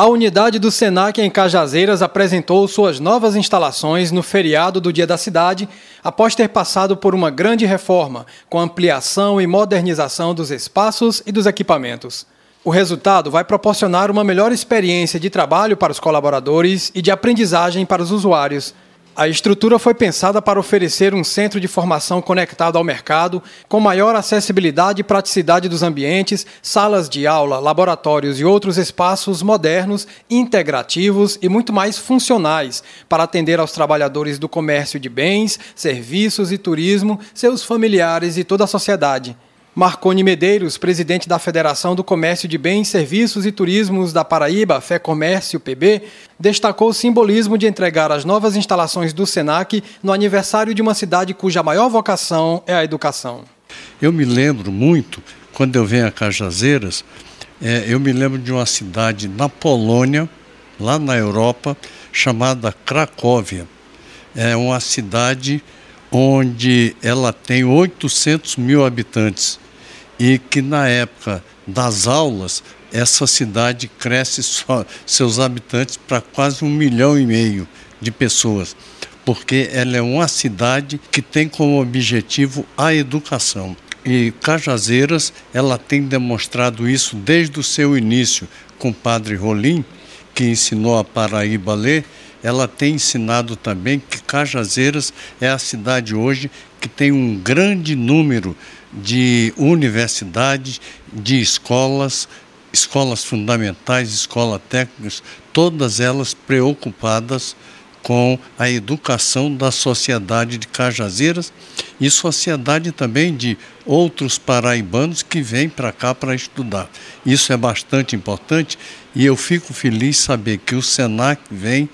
A unidade do Senac em Cajazeiras apresentou suas novas instalações no feriado do Dia da Cidade, após ter passado por uma grande reforma, com ampliação e modernização dos espaços e dos equipamentos. O resultado vai proporcionar uma melhor experiência de trabalho para os colaboradores e de aprendizagem para os usuários. A estrutura foi pensada para oferecer um centro de formação conectado ao mercado, com maior acessibilidade e praticidade dos ambientes, salas de aula, laboratórios e outros espaços modernos, integrativos e muito mais funcionais para atender aos trabalhadores do comércio de bens, serviços e turismo, seus familiares e toda a sociedade. Marconi Medeiros, presidente da Federação do Comércio de Bens, Serviços e Turismos da Paraíba, Fé Comércio PB, destacou o simbolismo de entregar as novas instalações do SENAC no aniversário de uma cidade cuja maior vocação é a educação. Eu me lembro muito, quando eu venho a Cajazeiras, é, eu me lembro de uma cidade na Polônia, lá na Europa, chamada Cracóvia. É uma cidade onde ela tem 800 mil habitantes e que na época das aulas essa cidade cresce só seus habitantes para quase um milhão e meio de pessoas, porque ela é uma cidade que tem como objetivo a educação. E Cajazeiras, ela tem demonstrado isso desde o seu início com o padre Rolim, que ensinou a Paraíba a ler, ela tem ensinado também que Cajazeiras é a cidade hoje que tem um grande número de universidades, de escolas, escolas fundamentais, escolas técnicas, todas elas preocupadas com a educação da sociedade de Cajazeiras e sociedade também de outros paraibanos que vêm para cá para estudar. Isso é bastante importante e eu fico feliz saber que o SENAC vem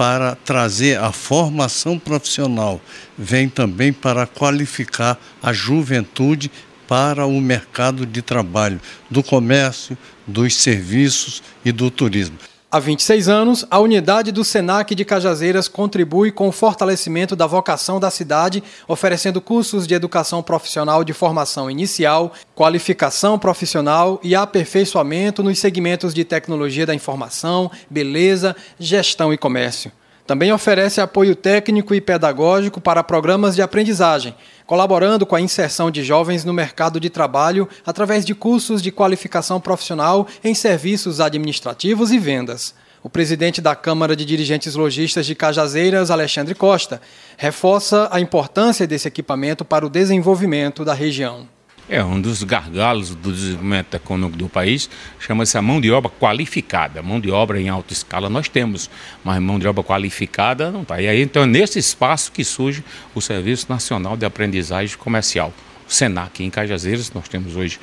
para trazer a formação profissional, vem também para qualificar a juventude para o mercado de trabalho, do comércio, dos serviços e do turismo. Há 26 anos, a unidade do SENAC de Cajazeiras contribui com o fortalecimento da vocação da cidade, oferecendo cursos de educação profissional de formação inicial, qualificação profissional e aperfeiçoamento nos segmentos de tecnologia da informação, beleza, gestão e comércio. Também oferece apoio técnico e pedagógico para programas de aprendizagem, colaborando com a inserção de jovens no mercado de trabalho através de cursos de qualificação profissional em serviços administrativos e vendas. O presidente da Câmara de Dirigentes Logistas de Cajazeiras, Alexandre Costa, reforça a importância desse equipamento para o desenvolvimento da região. É um dos gargalos do desenvolvimento econômico do país, chama-se a mão de obra qualificada. Mão de obra em alta escala nós temos, mas mão de obra qualificada não está. E aí, então, é nesse espaço que surge o Serviço Nacional de Aprendizagem Comercial, o SENAC, em Cajazeiras, nós temos hoje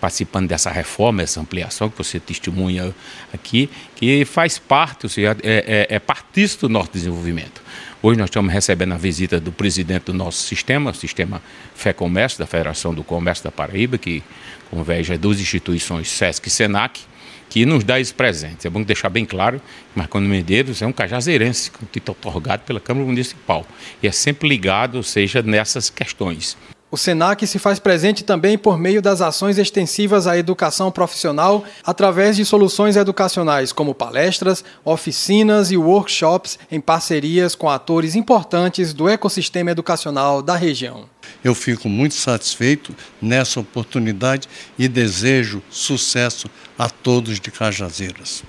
participando dessa reforma, essa ampliação que você testemunha aqui, que faz parte, ou seja, é, é, é partista do nosso desenvolvimento. Hoje nós estamos recebendo a visita do presidente do nosso sistema, o sistema Fé Comércio, da Federação do Comércio da Paraíba, que converge duas instituições, SESC e SENAC, que nos dá esse presente. É bom deixar bem claro que Marconi Medeiros é um cajazeirense, com título otorgado pela Câmara Municipal. E é sempre ligado, ou seja, nessas questões. O SENAC se faz presente também por meio das ações extensivas à educação profissional através de soluções educacionais como palestras, oficinas e workshops em parcerias com atores importantes do ecossistema educacional da região. Eu fico muito satisfeito nessa oportunidade e desejo sucesso a todos de Cajazeiras.